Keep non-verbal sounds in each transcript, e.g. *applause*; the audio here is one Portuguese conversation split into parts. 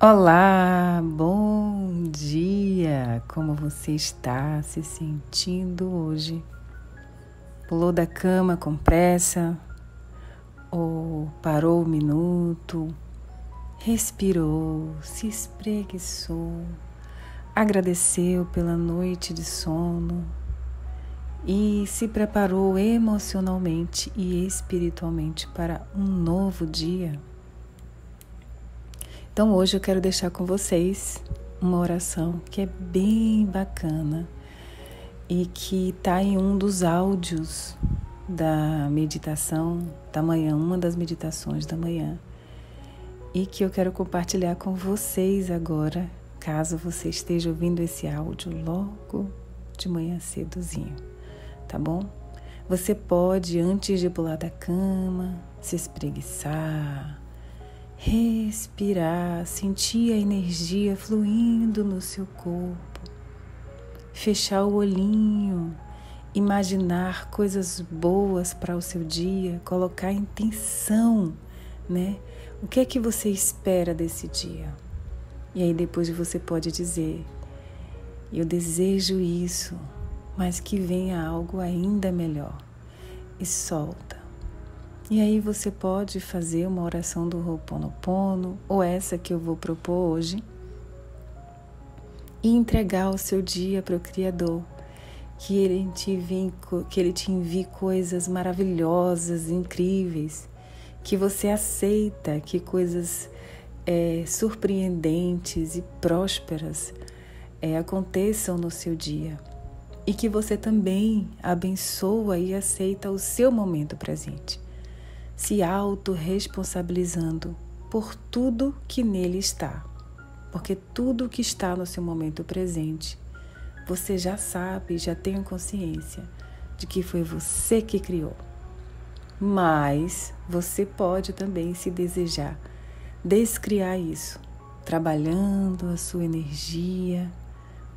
Olá, bom dia! Como você está se sentindo hoje? Pulou da cama com pressa? Ou parou um minuto? Respirou, se espreguiçou, agradeceu pela noite de sono e se preparou emocionalmente e espiritualmente para um novo dia? Então hoje eu quero deixar com vocês uma oração que é bem bacana e que está em um dos áudios da meditação da manhã, uma das meditações da manhã, e que eu quero compartilhar com vocês agora, caso você esteja ouvindo esse áudio logo de manhã cedozinho, tá bom? Você pode, antes de pular da cama, se espreguiçar, respirar, sentir a energia fluindo no seu corpo, fechar o olhinho, imaginar coisas boas para o seu dia, colocar intenção, né? O que é que você espera desse dia? E aí depois você pode dizer: Eu desejo isso, mas que venha algo ainda melhor. E solta. E aí você pode fazer uma oração do Ho'oponopono, ou essa que eu vou propor hoje, e entregar o seu dia para o Criador, que ele, te envie, que ele te envie coisas maravilhosas, incríveis, que você aceita que coisas é, surpreendentes e prósperas é, aconteçam no seu dia. E que você também abençoa e aceita o seu momento presente se autorresponsabilizando por tudo que nele está. Porque tudo que está no seu momento presente, você já sabe, já tem consciência de que foi você que criou. Mas você pode também, se desejar, descriar isso, trabalhando a sua energia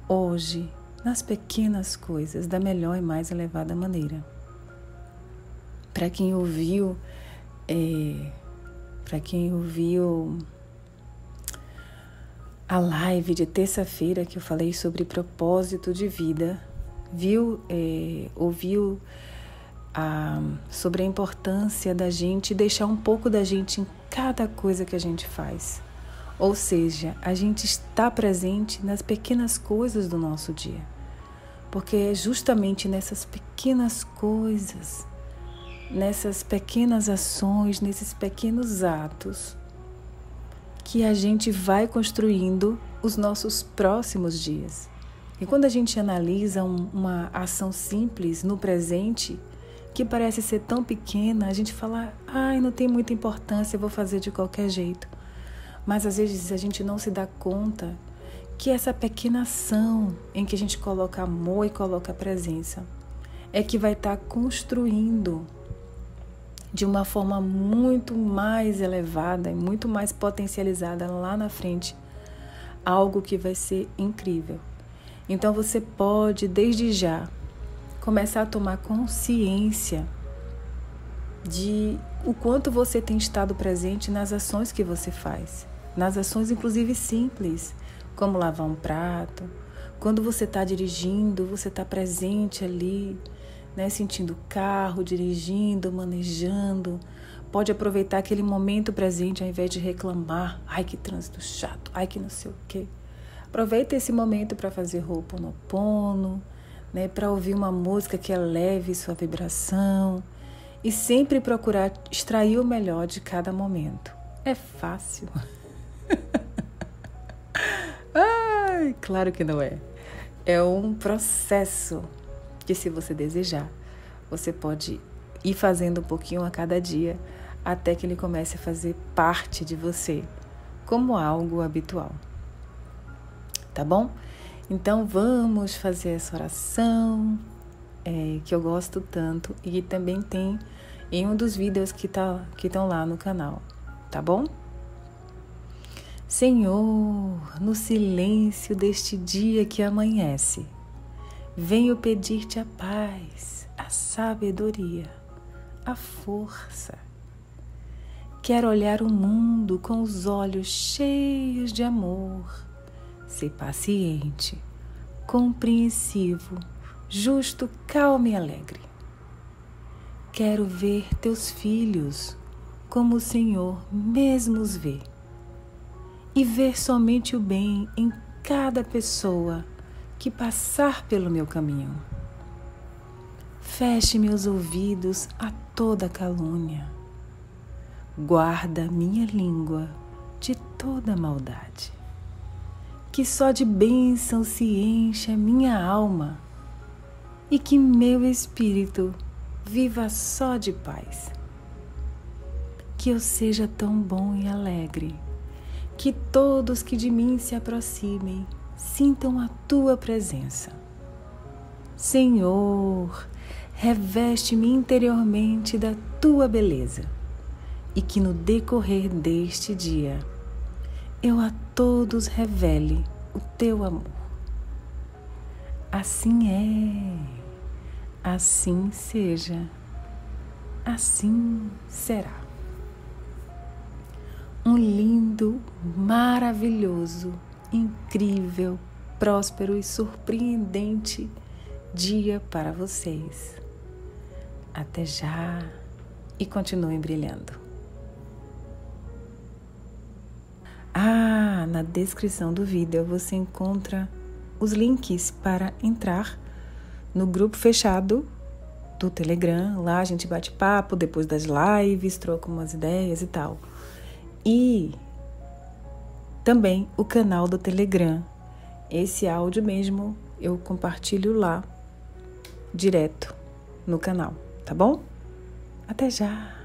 hoje nas pequenas coisas da melhor e mais elevada maneira. Para quem ouviu é, para quem ouviu a live de terça-feira que eu falei sobre propósito de vida, viu, é, ouviu a, sobre a importância da gente deixar um pouco da gente em cada coisa que a gente faz. Ou seja, a gente está presente nas pequenas coisas do nosso dia. Porque é justamente nessas pequenas coisas nessas pequenas ações, nesses pequenos atos, que a gente vai construindo os nossos próximos dias. E quando a gente analisa um, uma ação simples no presente, que parece ser tão pequena, a gente fala, ai, não tem muita importância, vou fazer de qualquer jeito. Mas às vezes a gente não se dá conta que essa pequena ação em que a gente coloca amor e coloca presença é que vai estar tá construindo de uma forma muito mais elevada e muito mais potencializada lá na frente, algo que vai ser incrível. Então você pode, desde já, começar a tomar consciência de o quanto você tem estado presente nas ações que você faz, nas ações inclusive simples, como lavar um prato. Quando você está dirigindo, você está presente ali né, sentindo o carro, dirigindo, manejando. Pode aproveitar aquele momento presente ao invés de reclamar. Ai, que trânsito chato. Ai, que não sei o quê. Aproveita esse momento para fazer roupa no pono, né, para ouvir uma música que eleve sua vibração e sempre procurar extrair o melhor de cada momento. É fácil. *laughs* Ai, claro que não é. É um processo que se você desejar, você pode ir fazendo um pouquinho a cada dia até que ele comece a fazer parte de você, como algo habitual. Tá bom? Então vamos fazer essa oração é, que eu gosto tanto e também tem em um dos vídeos que tá, que estão lá no canal, tá bom? Senhor, no silêncio deste dia que amanhece, Venho pedir-te a paz, a sabedoria, a força. Quero olhar o mundo com os olhos cheios de amor, ser paciente, compreensivo, justo, calmo e alegre. Quero ver teus filhos como o Senhor mesmo os vê e ver somente o bem em cada pessoa que passar pelo meu caminho. Feche meus ouvidos a toda calúnia guarda minha língua de toda maldade. Que só de bênção se encha minha alma e que meu espírito viva só de paz. Que eu seja tão bom e alegre, que todos que de mim se aproximem sintam a tua presença. Senhor, reveste-me interiormente da tua beleza e que no decorrer deste dia eu a todos revele o teu amor. Assim é, assim seja, assim será. Um lindo, maravilhoso, incrível, próspero e surpreendente dia para vocês. Até já e continuem brilhando. Ah, na descrição do vídeo você encontra os links para entrar no grupo fechado do Telegram. Lá a gente bate papo depois das lives, troca umas ideias e tal. E também o canal do Telegram. Esse áudio mesmo eu compartilho lá direto no canal, tá bom? Até já!